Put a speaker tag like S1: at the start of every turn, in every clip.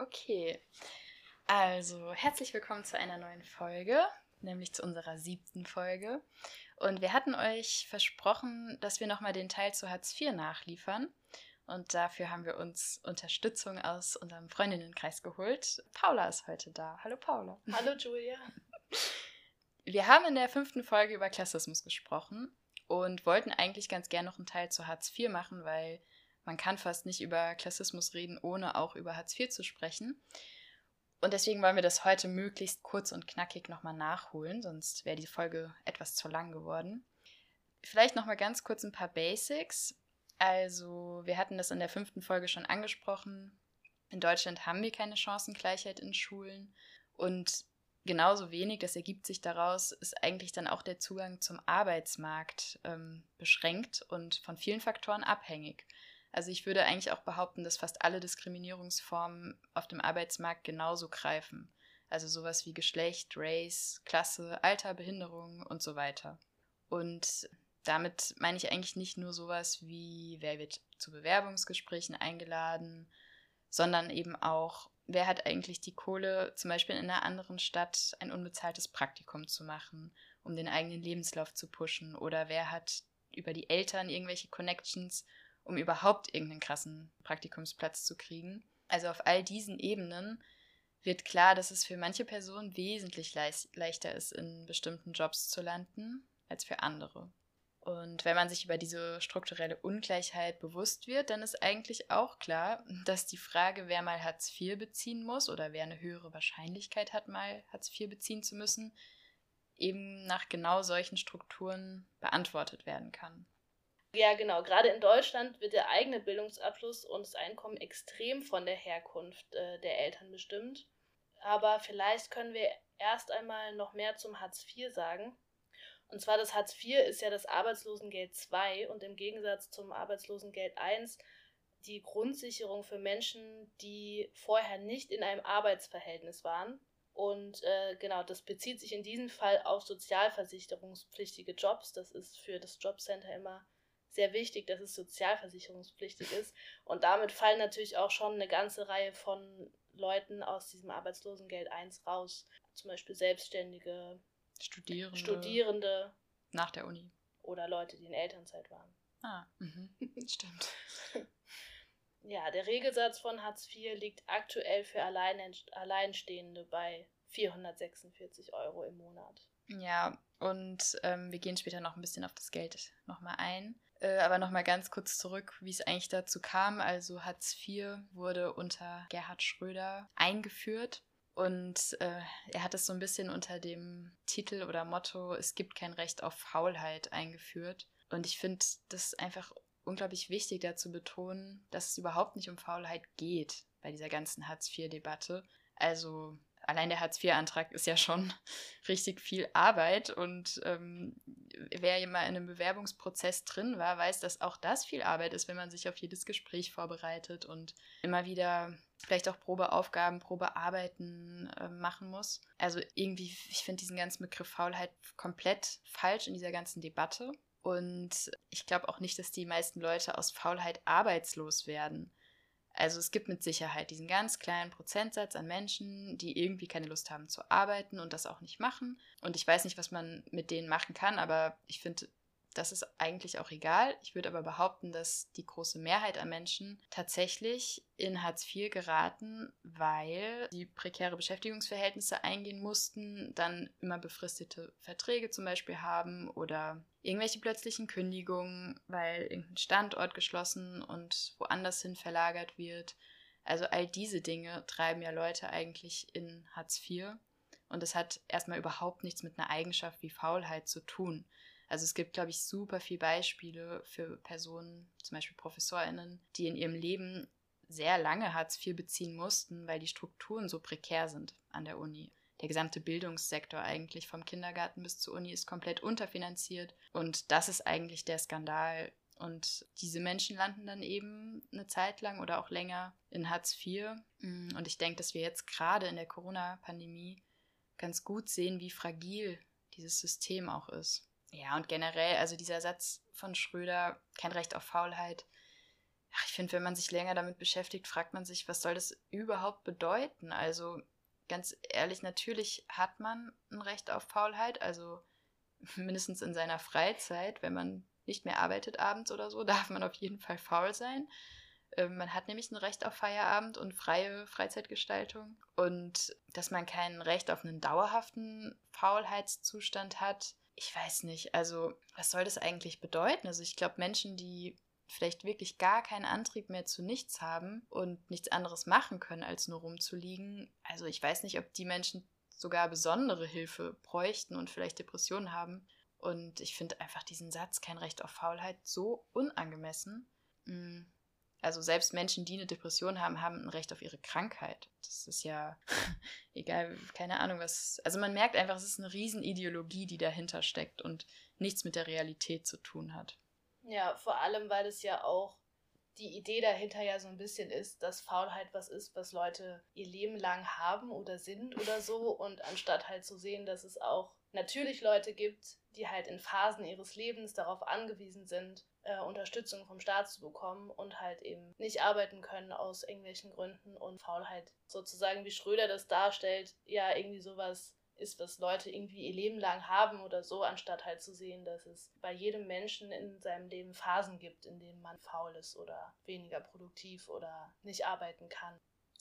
S1: Okay. Also, herzlich willkommen zu einer neuen Folge, nämlich zu unserer siebten Folge. Und wir hatten euch versprochen, dass wir nochmal den Teil zu Hartz IV nachliefern. Und dafür haben wir uns Unterstützung aus unserem Freundinnenkreis geholt. Paula ist heute da. Hallo Paula.
S2: Hallo Julia.
S1: Wir haben in der fünften Folge über Klassismus gesprochen und wollten eigentlich ganz gern noch einen Teil zu Hartz IV machen, weil man kann fast nicht über Klassismus reden, ohne auch über Hartz IV zu sprechen. Und deswegen wollen wir das heute möglichst kurz und knackig nochmal nachholen, sonst wäre die Folge etwas zu lang geworden. Vielleicht nochmal ganz kurz ein paar Basics. Also, wir hatten das in der fünften Folge schon angesprochen. In Deutschland haben wir keine Chancengleichheit in Schulen. Und genauso wenig, das ergibt sich daraus, ist eigentlich dann auch der Zugang zum Arbeitsmarkt ähm, beschränkt und von vielen Faktoren abhängig. Also ich würde eigentlich auch behaupten, dass fast alle Diskriminierungsformen auf dem Arbeitsmarkt genauso greifen. Also sowas wie Geschlecht, Race, Klasse, Alter, Behinderung und so weiter. Und damit meine ich eigentlich nicht nur sowas wie, wer wird zu Bewerbungsgesprächen eingeladen, sondern eben auch, wer hat eigentlich die Kohle, zum Beispiel in einer anderen Stadt ein unbezahltes Praktikum zu machen, um den eigenen Lebenslauf zu pushen, oder wer hat über die Eltern irgendwelche Connections, um überhaupt irgendeinen krassen Praktikumsplatz zu kriegen. Also auf all diesen Ebenen wird klar, dass es für manche Personen wesentlich leichter ist, in bestimmten Jobs zu landen als für andere. Und wenn man sich über diese strukturelle Ungleichheit bewusst wird, dann ist eigentlich auch klar, dass die Frage, wer mal Hartz IV beziehen muss oder wer eine höhere Wahrscheinlichkeit hat, mal Hartz IV beziehen zu müssen, eben nach genau solchen Strukturen beantwortet werden kann.
S2: Ja, genau. Gerade in Deutschland wird der eigene Bildungsabschluss und das Einkommen extrem von der Herkunft äh, der Eltern bestimmt. Aber vielleicht können wir erst einmal noch mehr zum Hartz IV sagen. Und zwar das Hartz IV ist ja das Arbeitslosengeld II und im Gegensatz zum Arbeitslosengeld I die Grundsicherung für Menschen, die vorher nicht in einem Arbeitsverhältnis waren. Und äh, genau, das bezieht sich in diesem Fall auf sozialversicherungspflichtige Jobs. Das ist für das Jobcenter immer sehr wichtig, dass es sozialversicherungspflichtig ist. Und damit fallen natürlich auch schon eine ganze Reihe von Leuten aus diesem Arbeitslosengeld 1 raus. Zum Beispiel Selbstständige,
S1: Studierende.
S2: Studierende.
S1: Nach der Uni.
S2: Oder Leute, die in Elternzeit waren.
S1: Ah, mhm. stimmt.
S2: ja, der Regelsatz von Hartz IV liegt aktuell für Alleinstehende bei 446 Euro im Monat.
S1: Ja, und ähm, wir gehen später noch ein bisschen auf das Geld nochmal ein. Äh, aber nochmal ganz kurz zurück, wie es eigentlich dazu kam. Also Hartz IV wurde unter Gerhard Schröder eingeführt. Und äh, er hat es so ein bisschen unter dem Titel oder Motto Es gibt kein Recht auf Faulheit eingeführt. Und ich finde das einfach unglaublich wichtig, da zu betonen, dass es überhaupt nicht um Faulheit geht bei dieser ganzen Hartz-IV-Debatte. Also allein der Hartz-IV-Antrag ist ja schon richtig viel Arbeit und ähm, wer mal in einem Bewerbungsprozess drin war, weiß, dass auch das viel Arbeit ist, wenn man sich auf jedes Gespräch vorbereitet und immer wieder vielleicht auch Probeaufgaben, Probearbeiten äh, machen muss. Also irgendwie, ich finde diesen ganzen Begriff Faulheit komplett falsch in dieser ganzen Debatte. Und ich glaube auch nicht, dass die meisten Leute aus Faulheit arbeitslos werden. Also es gibt mit Sicherheit diesen ganz kleinen Prozentsatz an Menschen, die irgendwie keine Lust haben zu arbeiten und das auch nicht machen. Und ich weiß nicht, was man mit denen machen kann, aber ich finde, das ist eigentlich auch egal. Ich würde aber behaupten, dass die große Mehrheit an Menschen tatsächlich in Hartz IV geraten, weil sie prekäre Beschäftigungsverhältnisse eingehen mussten, dann immer befristete Verträge zum Beispiel haben oder irgendwelche plötzlichen Kündigungen, weil irgendein Standort geschlossen und woanders hin verlagert wird. Also all diese Dinge treiben ja Leute eigentlich in Hartz IV. Und das hat erstmal überhaupt nichts mit einer Eigenschaft wie Faulheit zu tun. Also es gibt, glaube ich, super viele Beispiele für Personen, zum Beispiel ProfessorInnen, die in ihrem Leben sehr lange Hartz IV beziehen mussten, weil die Strukturen so prekär sind an der Uni. Der gesamte Bildungssektor eigentlich vom Kindergarten bis zur Uni ist komplett unterfinanziert. Und das ist eigentlich der Skandal. Und diese Menschen landen dann eben eine Zeit lang oder auch länger in Hartz IV. Und ich denke, dass wir jetzt gerade in der Corona-Pandemie ganz gut sehen, wie fragil dieses System auch ist. Ja, und generell, also dieser Satz von Schröder, kein Recht auf Faulheit, ach, ich finde, wenn man sich länger damit beschäftigt, fragt man sich, was soll das überhaupt bedeuten? Also ganz ehrlich, natürlich hat man ein Recht auf Faulheit, also mindestens in seiner Freizeit, wenn man nicht mehr arbeitet abends oder so, darf man auf jeden Fall faul sein. Ähm, man hat nämlich ein Recht auf Feierabend und freie Freizeitgestaltung. Und dass man kein Recht auf einen dauerhaften Faulheitszustand hat, ich weiß nicht. Also, was soll das eigentlich bedeuten? Also, ich glaube, Menschen, die vielleicht wirklich gar keinen Antrieb mehr zu nichts haben und nichts anderes machen können, als nur rumzuliegen. Also, ich weiß nicht, ob die Menschen sogar besondere Hilfe bräuchten und vielleicht Depressionen haben. Und ich finde einfach diesen Satz, kein Recht auf Faulheit, so unangemessen. Also selbst Menschen, die eine Depression haben, haben ein Recht auf ihre Krankheit. Das ist ja egal, keine Ahnung was. Also man merkt einfach, es ist eine Riesenideologie, die dahinter steckt und nichts mit der Realität zu tun hat.
S2: Ja, vor allem, weil es ja auch die Idee dahinter ja so ein bisschen ist, dass Faulheit was ist, was Leute ihr Leben lang haben oder sind oder so. Und anstatt halt zu sehen, dass es auch natürlich Leute gibt, die halt in Phasen ihres Lebens darauf angewiesen sind, äh, Unterstützung vom Staat zu bekommen und halt eben nicht arbeiten können aus irgendwelchen Gründen und Faulheit sozusagen, wie Schröder das darstellt, ja irgendwie sowas ist, was Leute irgendwie ihr Leben lang haben oder so, anstatt halt zu sehen, dass es bei jedem Menschen in seinem Leben Phasen gibt, in denen man faul ist oder weniger produktiv oder nicht arbeiten kann.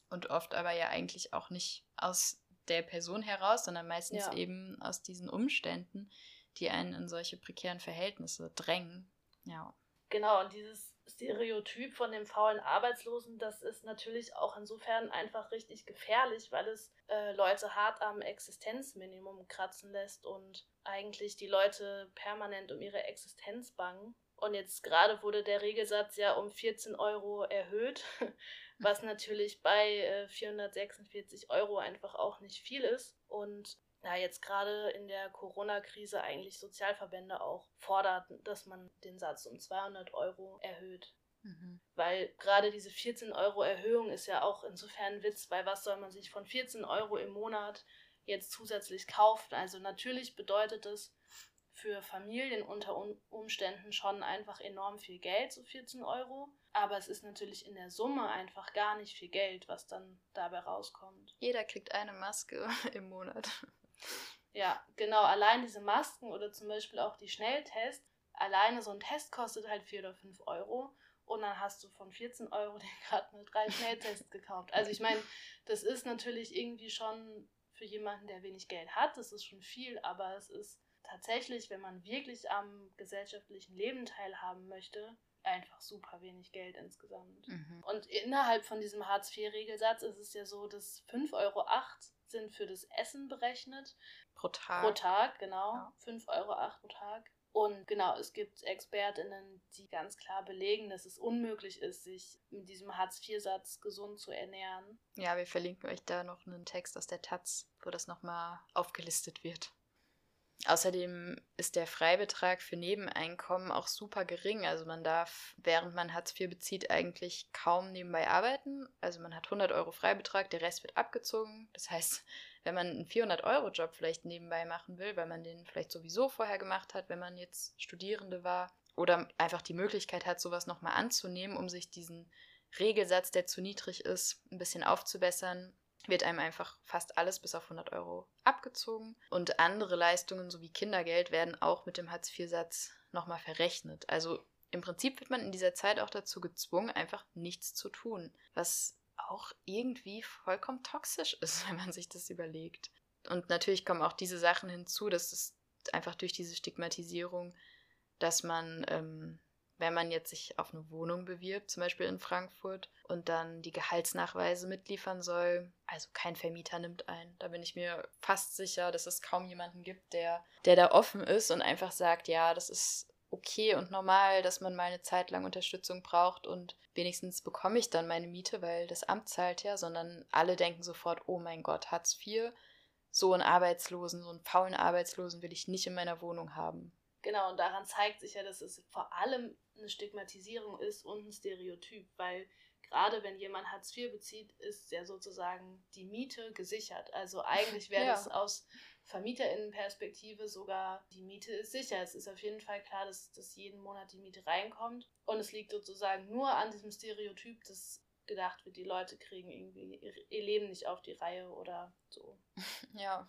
S1: Und oft aber ja eigentlich auch nicht aus der Person heraus, sondern meistens ja. eben aus diesen Umständen, die einen in solche prekären Verhältnisse drängen. Ja.
S2: Genau, und dieses Stereotyp von dem faulen Arbeitslosen, das ist natürlich auch insofern einfach richtig gefährlich, weil es äh, Leute hart am Existenzminimum kratzen lässt und eigentlich die Leute permanent um ihre Existenz bangen. Und jetzt gerade wurde der Regelsatz ja um 14 Euro erhöht, was natürlich bei äh, 446 Euro einfach auch nicht viel ist. Und ja, jetzt gerade in der Corona-Krise eigentlich Sozialverbände auch fordert, dass man den Satz um 200 Euro erhöht. Mhm. Weil gerade diese 14 Euro Erhöhung ist ja auch insofern ein Witz, weil was soll man sich von 14 Euro im Monat jetzt zusätzlich kaufen? Also natürlich bedeutet es für Familien unter Umständen schon einfach enorm viel Geld, so 14 Euro. Aber es ist natürlich in der Summe einfach gar nicht viel Geld, was dann dabei rauskommt.
S1: Jeder kriegt eine Maske im Monat.
S2: Ja, genau. Allein diese Masken oder zum Beispiel auch die Schnelltests. Alleine so ein Test kostet halt 4 oder 5 Euro. Und dann hast du von 14 Euro den gerade mit drei Schnelltests gekauft. Also ich meine, das ist natürlich irgendwie schon für jemanden, der wenig Geld hat, das ist schon viel, aber es ist tatsächlich, wenn man wirklich am gesellschaftlichen Leben teilhaben möchte, einfach super wenig Geld insgesamt. Mhm. Und innerhalb von diesem Hartz-IV-Regelsatz ist es ja so, dass 5,08 Euro sind für das Essen berechnet.
S1: Pro Tag.
S2: Pro Tag, genau. Ja. 5,08 Euro pro Tag. Und genau, es gibt ExpertInnen, die ganz klar belegen, dass es unmöglich ist, sich mit diesem Hartz-IV-Satz gesund zu ernähren.
S1: Ja, wir verlinken euch da noch einen Text aus der Taz, wo das nochmal aufgelistet wird. Außerdem ist der Freibetrag für Nebeneinkommen auch super gering. Also man darf, während man Hartz IV bezieht, eigentlich kaum nebenbei arbeiten. Also man hat 100 Euro Freibetrag, der Rest wird abgezogen. Das heißt, wenn man einen 400-Euro-Job vielleicht nebenbei machen will, weil man den vielleicht sowieso vorher gemacht hat, wenn man jetzt Studierende war, oder einfach die Möglichkeit hat, sowas nochmal anzunehmen, um sich diesen Regelsatz, der zu niedrig ist, ein bisschen aufzubessern, wird einem einfach fast alles bis auf 100 Euro abgezogen. Und andere Leistungen sowie Kindergeld werden auch mit dem Hartz-IV-Satz nochmal verrechnet. Also im Prinzip wird man in dieser Zeit auch dazu gezwungen, einfach nichts zu tun, was auch irgendwie vollkommen toxisch ist, wenn man sich das überlegt. Und natürlich kommen auch diese Sachen hinzu, dass es einfach durch diese Stigmatisierung, dass man ähm, wenn man jetzt sich auf eine Wohnung bewirbt, zum Beispiel in Frankfurt, und dann die Gehaltsnachweise mitliefern soll. Also kein Vermieter nimmt ein. Da bin ich mir fast sicher, dass es kaum jemanden gibt, der, der da offen ist und einfach sagt, ja, das ist okay und normal, dass man mal eine Zeit lang Unterstützung braucht und wenigstens bekomme ich dann meine Miete, weil das Amt zahlt ja, sondern alle denken sofort, oh mein Gott, Hartz IV, so einen Arbeitslosen, so einen faulen Arbeitslosen will ich nicht in meiner Wohnung haben.
S2: Genau, und daran zeigt sich ja, dass es vor allem eine Stigmatisierung ist und ein Stereotyp, weil gerade wenn jemand Hartz IV bezieht, ist ja sozusagen die Miete gesichert. Also eigentlich wäre ja. das aus Vermieterinnenperspektive sogar, die Miete ist sicher. Es ist auf jeden Fall klar, dass, dass jeden Monat die Miete reinkommt. Und es liegt sozusagen nur an diesem Stereotyp, dass gedacht wird, die Leute kriegen irgendwie ihr Leben nicht auf die Reihe oder so.
S1: Ja.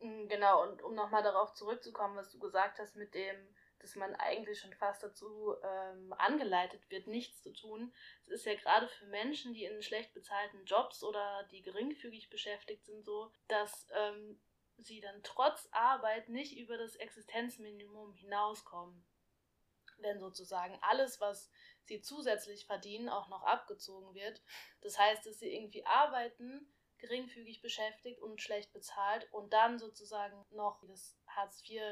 S2: Mm, genau, und um nochmal darauf zurückzukommen, was du gesagt hast mit dem, dass man eigentlich schon fast dazu ähm, angeleitet wird, nichts zu tun. Es ist ja gerade für Menschen, die in schlecht bezahlten Jobs oder die geringfügig beschäftigt sind, so, dass ähm, sie dann trotz Arbeit nicht über das Existenzminimum hinauskommen. Wenn sozusagen alles, was sie zusätzlich verdienen, auch noch abgezogen wird. Das heißt, dass sie irgendwie arbeiten, geringfügig beschäftigt und schlecht bezahlt und dann sozusagen noch das Hartz IV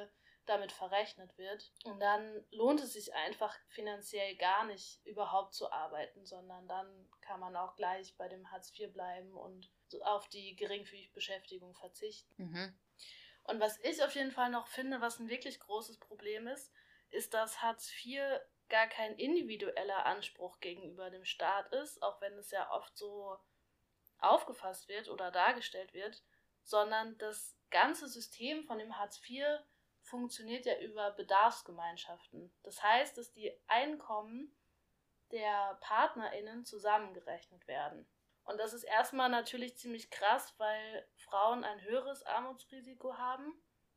S2: damit verrechnet wird. Und dann lohnt es sich einfach finanziell gar nicht überhaupt zu arbeiten, sondern dann kann man auch gleich bei dem Hartz IV bleiben und auf die geringfügige Beschäftigung verzichten. Mhm. Und was ich auf jeden Fall noch finde, was ein wirklich großes Problem ist, ist, dass Hartz IV gar kein individueller Anspruch gegenüber dem Staat ist, auch wenn es ja oft so aufgefasst wird oder dargestellt wird, sondern das ganze System von dem Hartz IV funktioniert ja über Bedarfsgemeinschaften. Das heißt, dass die Einkommen der PartnerInnen zusammengerechnet werden. Und das ist erstmal natürlich ziemlich krass, weil Frauen ein höheres Armutsrisiko haben,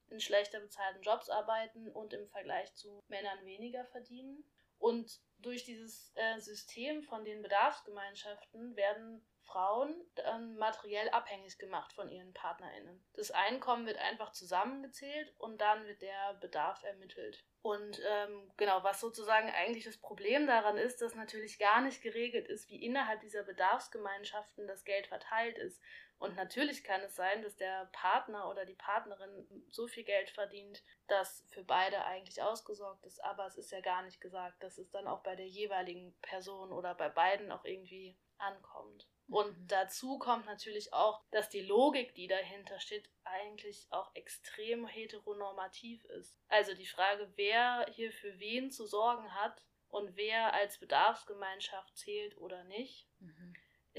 S2: in schlechter bezahlten Jobs arbeiten und im Vergleich zu Männern weniger verdienen. Und durch dieses äh, System von den Bedarfsgemeinschaften werden Frauen dann materiell abhängig gemacht von ihren PartnerInnen. Das Einkommen wird einfach zusammengezählt und dann wird der Bedarf ermittelt. Und ähm, genau, was sozusagen eigentlich das Problem daran ist, dass natürlich gar nicht geregelt ist, wie innerhalb dieser Bedarfsgemeinschaften das Geld verteilt ist. Und natürlich kann es sein, dass der Partner oder die Partnerin so viel Geld verdient, dass für beide eigentlich ausgesorgt ist. Aber es ist ja gar nicht gesagt, dass es dann auch bei der jeweiligen Person oder bei beiden auch irgendwie ankommt. Und mhm. dazu kommt natürlich auch, dass die Logik, die dahinter steht, eigentlich auch extrem heteronormativ ist. Also die Frage, wer hier für wen zu sorgen hat und wer als Bedarfsgemeinschaft zählt oder nicht, mhm.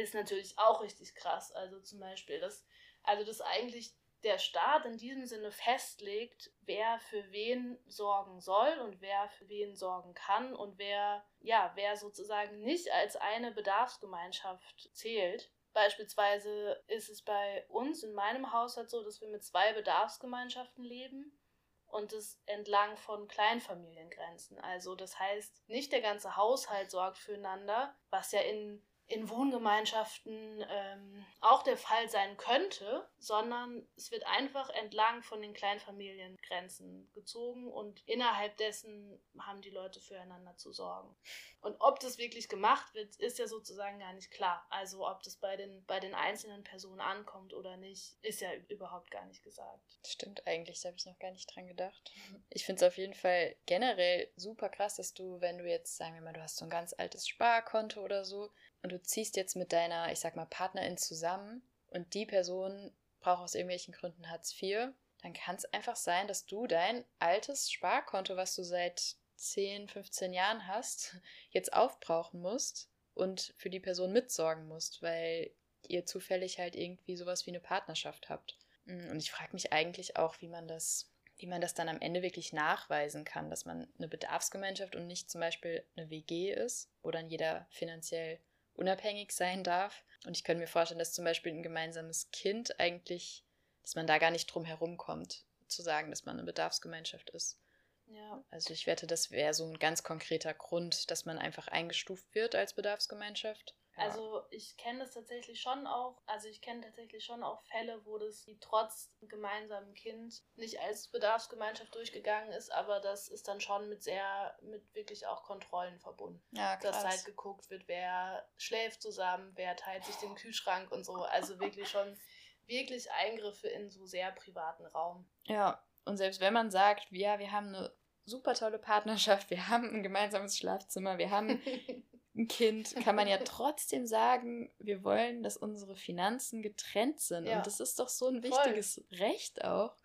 S2: Ist natürlich auch richtig krass. Also zum Beispiel, dass, also dass eigentlich der Staat in diesem Sinne festlegt, wer für wen sorgen soll und wer für wen sorgen kann und wer, ja, wer sozusagen nicht als eine Bedarfsgemeinschaft zählt. Beispielsweise ist es bei uns in meinem Haushalt so, dass wir mit zwei Bedarfsgemeinschaften leben und es entlang von Kleinfamiliengrenzen. Also das heißt, nicht der ganze Haushalt sorgt füreinander, was ja in in Wohngemeinschaften ähm, auch der Fall sein könnte, sondern es wird einfach entlang von den Kleinfamiliengrenzen gezogen und innerhalb dessen haben die Leute füreinander zu sorgen. Und ob das wirklich gemacht wird, ist ja sozusagen gar nicht klar. Also ob das bei den, bei den einzelnen Personen ankommt oder nicht, ist ja überhaupt gar nicht gesagt.
S1: Stimmt eigentlich, da habe ich noch gar nicht dran gedacht. Ich finde es auf jeden Fall generell super krass, dass du, wenn du jetzt, sagen wir mal, du hast so ein ganz altes Sparkonto oder so, und du ziehst jetzt mit deiner, ich sag mal, Partnerin zusammen und die Person braucht aus irgendwelchen Gründen Hartz IV, dann kann es einfach sein, dass du dein altes Sparkonto, was du seit 10, 15 Jahren hast, jetzt aufbrauchen musst und für die Person mitsorgen musst, weil ihr zufällig halt irgendwie sowas wie eine Partnerschaft habt. Mm, und ich frage mich eigentlich auch, wie man das, wie man das dann am Ende wirklich nachweisen kann, dass man eine Bedarfsgemeinschaft und nicht zum Beispiel eine WG ist, wo dann jeder finanziell unabhängig sein darf. Und ich könnte mir vorstellen, dass zum Beispiel ein gemeinsames Kind eigentlich, dass man da gar nicht drum herum kommt, zu sagen, dass man eine Bedarfsgemeinschaft ist. Ja. Also ich wette, das wäre so ein ganz konkreter Grund, dass man einfach eingestuft wird als Bedarfsgemeinschaft.
S2: Also ich kenne das tatsächlich schon auch, also ich kenne tatsächlich schon auch Fälle, wo das trotz gemeinsamen Kind nicht als Bedarfsgemeinschaft durchgegangen ist, aber das ist dann schon mit sehr, mit wirklich auch Kontrollen verbunden. Ja, krass. Dass halt geguckt wird, wer schläft zusammen, wer teilt sich den Kühlschrank und so. Also wirklich schon wirklich Eingriffe in so sehr privaten Raum.
S1: Ja, und selbst wenn man sagt, ja, wir haben eine super tolle Partnerschaft, wir haben ein gemeinsames Schlafzimmer, wir haben ein Kind, kann man ja trotzdem sagen, wir wollen, dass unsere Finanzen getrennt sind. Ja. Und das ist doch so ein wichtiges Voll. Recht auch.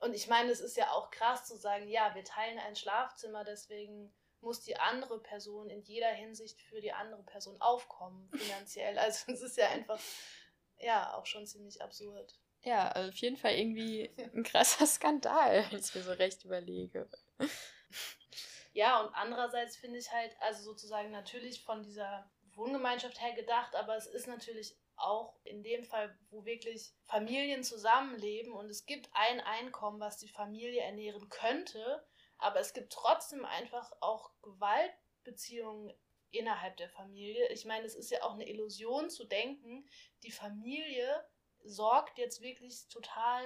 S2: Und ich meine, es ist ja auch krass zu sagen, ja, wir teilen ein Schlafzimmer, deswegen muss die andere Person in jeder Hinsicht für die andere Person aufkommen, finanziell. Also es ist ja einfach, ja, auch schon ziemlich absurd.
S1: Ja, also auf jeden Fall irgendwie ein krasser Skandal, wenn ich mir so recht überlege.
S2: Ja, und andererseits finde ich halt, also sozusagen natürlich von dieser Wohngemeinschaft her gedacht, aber es ist natürlich auch in dem Fall, wo wirklich Familien zusammenleben und es gibt ein Einkommen, was die Familie ernähren könnte, aber es gibt trotzdem einfach auch Gewaltbeziehungen innerhalb der Familie. Ich meine, es ist ja auch eine Illusion zu denken, die Familie sorgt jetzt wirklich total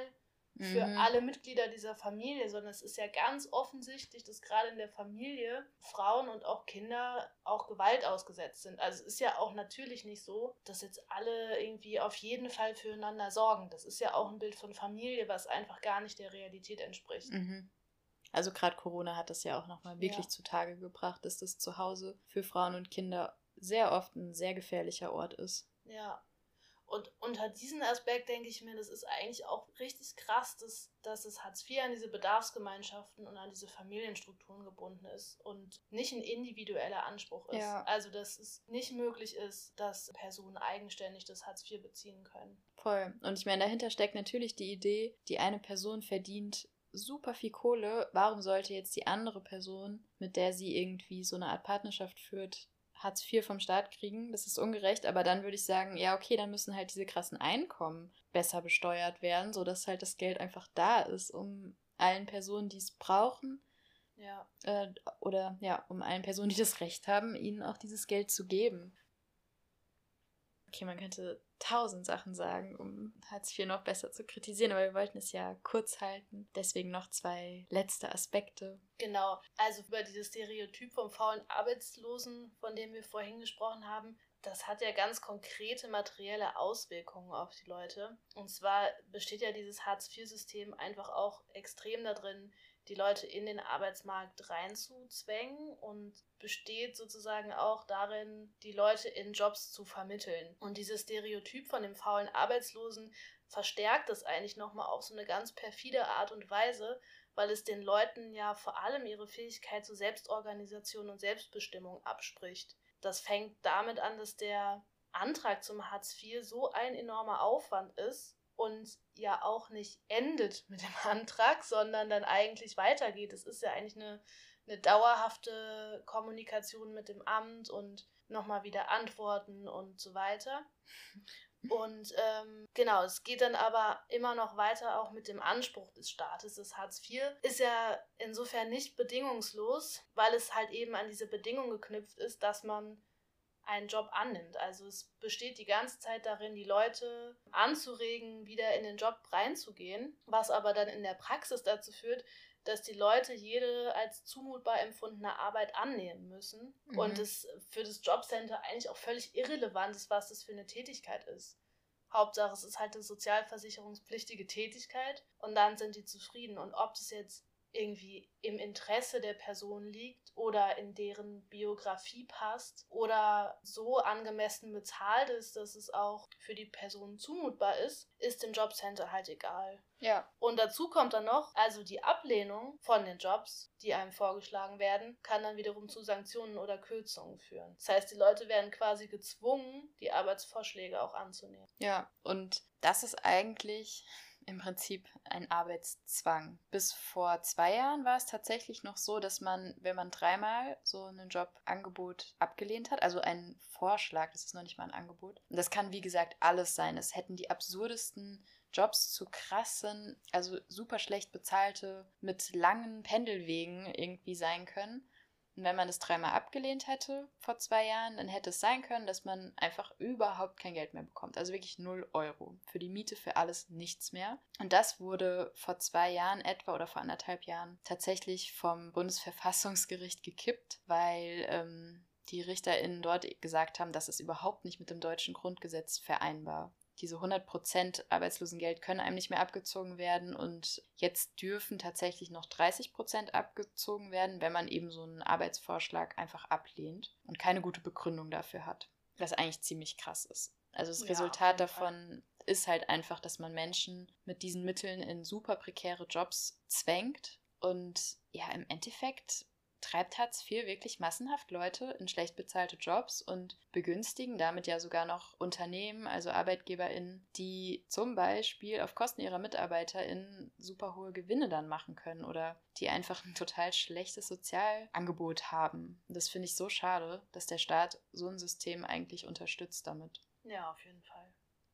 S2: für mhm. alle Mitglieder dieser Familie, sondern es ist ja ganz offensichtlich, dass gerade in der Familie Frauen und auch Kinder auch Gewalt ausgesetzt sind. Also es ist ja auch natürlich nicht so, dass jetzt alle irgendwie auf jeden Fall füreinander sorgen. Das ist ja auch ein Bild von Familie, was einfach gar nicht der Realität entspricht.
S1: Mhm. Also gerade Corona hat das ja auch nochmal wirklich ja. zutage gebracht, dass das zu Hause für Frauen und Kinder sehr oft ein sehr gefährlicher Ort ist.
S2: Ja, und unter diesem Aspekt denke ich mir, das ist eigentlich auch richtig krass, dass, dass es Hartz IV an diese Bedarfsgemeinschaften und an diese Familienstrukturen gebunden ist und nicht ein individueller Anspruch ist. Ja. Also, dass es nicht möglich ist, dass Personen eigenständig das Hartz IV beziehen können.
S1: Voll. Und ich meine, dahinter steckt natürlich die Idee, die eine Person verdient super viel Kohle. Warum sollte jetzt die andere Person, mit der sie irgendwie so eine Art Partnerschaft führt, Hartz IV vom Staat kriegen. Das ist ungerecht, aber dann würde ich sagen, ja, okay, dann müssen halt diese krassen Einkommen besser besteuert werden, sodass halt das Geld einfach da ist, um allen Personen, die es brauchen,
S2: ja.
S1: Äh, oder ja, um allen Personen, die das Recht haben, ihnen auch dieses Geld zu geben. Okay, man könnte tausend Sachen sagen, um Hartz IV noch besser zu kritisieren, aber wir wollten es ja kurz halten. Deswegen noch zwei letzte Aspekte.
S2: Genau, also über dieses Stereotyp vom faulen Arbeitslosen, von dem wir vorhin gesprochen haben, das hat ja ganz konkrete materielle Auswirkungen auf die Leute. Und zwar besteht ja dieses Hartz-IV-System einfach auch extrem darin, die Leute in den Arbeitsmarkt reinzuzwängen und besteht sozusagen auch darin, die Leute in Jobs zu vermitteln. Und dieses Stereotyp von dem faulen Arbeitslosen verstärkt das eigentlich nochmal auf so eine ganz perfide Art und Weise, weil es den Leuten ja vor allem ihre Fähigkeit zur Selbstorganisation und Selbstbestimmung abspricht. Das fängt damit an, dass der Antrag zum Hartz IV so ein enormer Aufwand ist, und ja auch nicht endet mit dem Antrag, sondern dann eigentlich weitergeht. Es ist ja eigentlich eine, eine dauerhafte Kommunikation mit dem Amt und nochmal wieder Antworten und so weiter. Und ähm, genau, es geht dann aber immer noch weiter auch mit dem Anspruch des Staates. Das Hartz IV ist ja insofern nicht bedingungslos, weil es halt eben an diese Bedingung geknüpft ist, dass man einen Job annimmt. Also es besteht die ganze Zeit darin, die Leute anzuregen, wieder in den Job reinzugehen, was aber dann in der Praxis dazu führt, dass die Leute jede als zumutbar empfundene Arbeit annehmen müssen mhm. und es für das Jobcenter eigentlich auch völlig irrelevant ist, was das für eine Tätigkeit ist. Hauptsache, es ist halt eine sozialversicherungspflichtige Tätigkeit und dann sind die zufrieden. Und ob das jetzt irgendwie im Interesse der Person liegt oder in deren Biografie passt oder so angemessen bezahlt ist, dass es auch für die Person zumutbar ist, ist dem Jobcenter halt egal.
S1: Ja.
S2: Und dazu kommt dann noch, also die Ablehnung von den Jobs, die einem vorgeschlagen werden, kann dann wiederum zu Sanktionen oder Kürzungen führen. Das heißt, die Leute werden quasi gezwungen, die Arbeitsvorschläge auch anzunehmen.
S1: Ja, und das ist eigentlich im Prinzip ein Arbeitszwang. Bis vor zwei Jahren war es tatsächlich noch so, dass man, wenn man dreimal so ein Jobangebot abgelehnt hat, also einen Vorschlag, das ist noch nicht mal ein Angebot, und das kann wie gesagt alles sein. Es hätten die absurdesten Jobs zu krassen, also super schlecht bezahlte, mit langen Pendelwegen irgendwie sein können. Und wenn man das dreimal abgelehnt hätte vor zwei Jahren, dann hätte es sein können, dass man einfach überhaupt kein Geld mehr bekommt. Also wirklich 0 Euro. Für die Miete, für alles nichts mehr. Und das wurde vor zwei Jahren etwa oder vor anderthalb Jahren tatsächlich vom Bundesverfassungsgericht gekippt, weil ähm, die RichterInnen dort gesagt haben, dass es überhaupt nicht mit dem deutschen Grundgesetz vereinbar diese 100% Arbeitslosengeld können einem nicht mehr abgezogen werden und jetzt dürfen tatsächlich noch 30% abgezogen werden, wenn man eben so einen Arbeitsvorschlag einfach ablehnt und keine gute Begründung dafür hat. Was eigentlich ziemlich krass ist. Also das ja, Resultat davon ist halt einfach, dass man Menschen mit diesen Mitteln in super prekäre Jobs zwängt und ja, im Endeffekt treibt Hartz IV wirklich massenhaft Leute in schlecht bezahlte Jobs und begünstigen damit ja sogar noch Unternehmen, also ArbeitgeberInnen, die zum Beispiel auf Kosten ihrer MitarbeiterInnen super hohe Gewinne dann machen können oder die einfach ein total schlechtes Sozialangebot haben. Das finde ich so schade, dass der Staat so ein System eigentlich unterstützt damit.
S2: Ja, auf jeden Fall.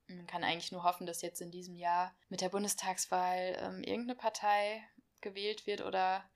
S1: Man kann eigentlich nur hoffen, dass jetzt in diesem Jahr mit der Bundestagswahl ähm, irgendeine Partei gewählt wird oder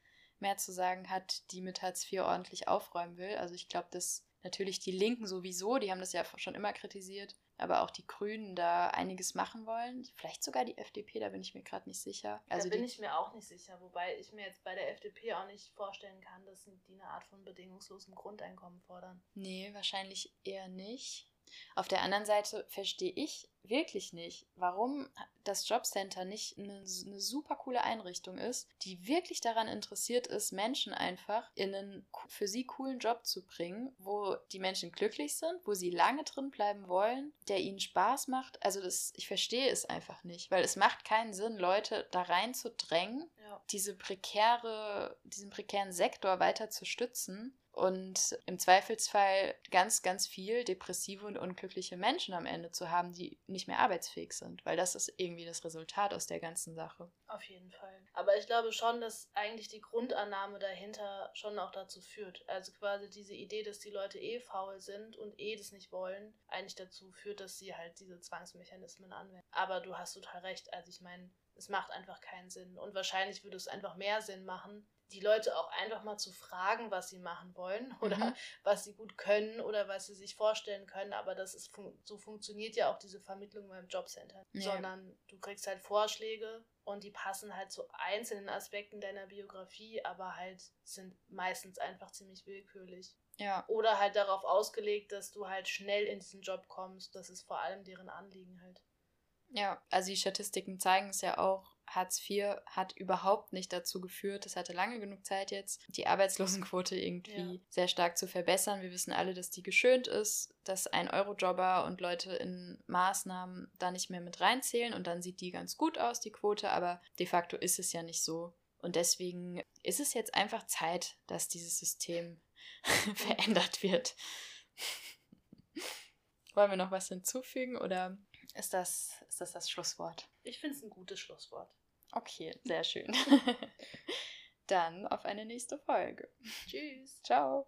S1: mehr zu sagen hat, die mit Hartz IV ordentlich aufräumen will. Also ich glaube, dass natürlich die Linken sowieso, die haben das ja schon immer kritisiert, aber auch die Grünen da einiges machen wollen. Vielleicht sogar die FDP, da bin ich mir gerade nicht sicher.
S2: Also da bin ich mir auch nicht sicher, wobei ich mir jetzt bei der FDP auch nicht vorstellen kann, dass die eine Art von bedingungslosem Grundeinkommen fordern.
S1: Nee, wahrscheinlich eher nicht. Auf der anderen Seite verstehe ich wirklich nicht, warum das Jobcenter nicht eine, eine, super coole Einrichtung ist, die wirklich daran interessiert ist, Menschen einfach in einen für sie coolen Job zu bringen, wo die Menschen glücklich sind, wo sie lange drin bleiben wollen, der ihnen Spaß macht. Also das, ich verstehe es einfach nicht, weil es macht keinen Sinn, Leute da reinzudrängen, ja. diese prekäre, diesen prekären Sektor weiter zu stützen und im Zweifelsfall ganz, ganz viel depressive und unglückliche Menschen am Ende zu haben, die nicht mehr arbeitsfähig sind, weil das ist irgendwie das Resultat aus der ganzen Sache.
S2: Auf jeden Fall. Aber ich glaube schon, dass eigentlich die Grundannahme dahinter schon auch dazu führt. Also quasi diese Idee, dass die Leute eh faul sind und eh das nicht wollen, eigentlich dazu führt, dass sie halt diese Zwangsmechanismen anwenden. Aber du hast total recht. Also ich meine, es macht einfach keinen Sinn. Und wahrscheinlich würde es einfach mehr Sinn machen, die Leute auch einfach mal zu fragen, was sie machen wollen oder mhm. was sie gut können oder was sie sich vorstellen können. Aber das ist so funktioniert ja auch diese Vermittlung beim Jobcenter. Ja. Sondern du kriegst halt Vorschläge und die passen halt zu einzelnen Aspekten deiner Biografie, aber halt sind meistens einfach ziemlich willkürlich.
S1: Ja.
S2: Oder halt darauf ausgelegt, dass du halt schnell in diesen Job kommst. Das ist vor allem deren Anliegen halt.
S1: Ja, also die Statistiken zeigen es ja auch. Hartz IV hat überhaupt nicht dazu geführt, es hatte lange genug Zeit jetzt, die Arbeitslosenquote irgendwie ja. sehr stark zu verbessern. Wir wissen alle, dass die geschönt ist, dass ein Eurojobber und Leute in Maßnahmen da nicht mehr mit reinzählen und dann sieht die ganz gut aus, die Quote, aber de facto ist es ja nicht so. Und deswegen ist es jetzt einfach Zeit, dass dieses System verändert wird. Wollen wir noch was hinzufügen oder ist das, ist das das Schlusswort?
S2: Ich finde es ein gutes Schlusswort.
S1: Okay, sehr schön. Dann auf eine nächste Folge.
S2: Tschüss.
S1: Ciao.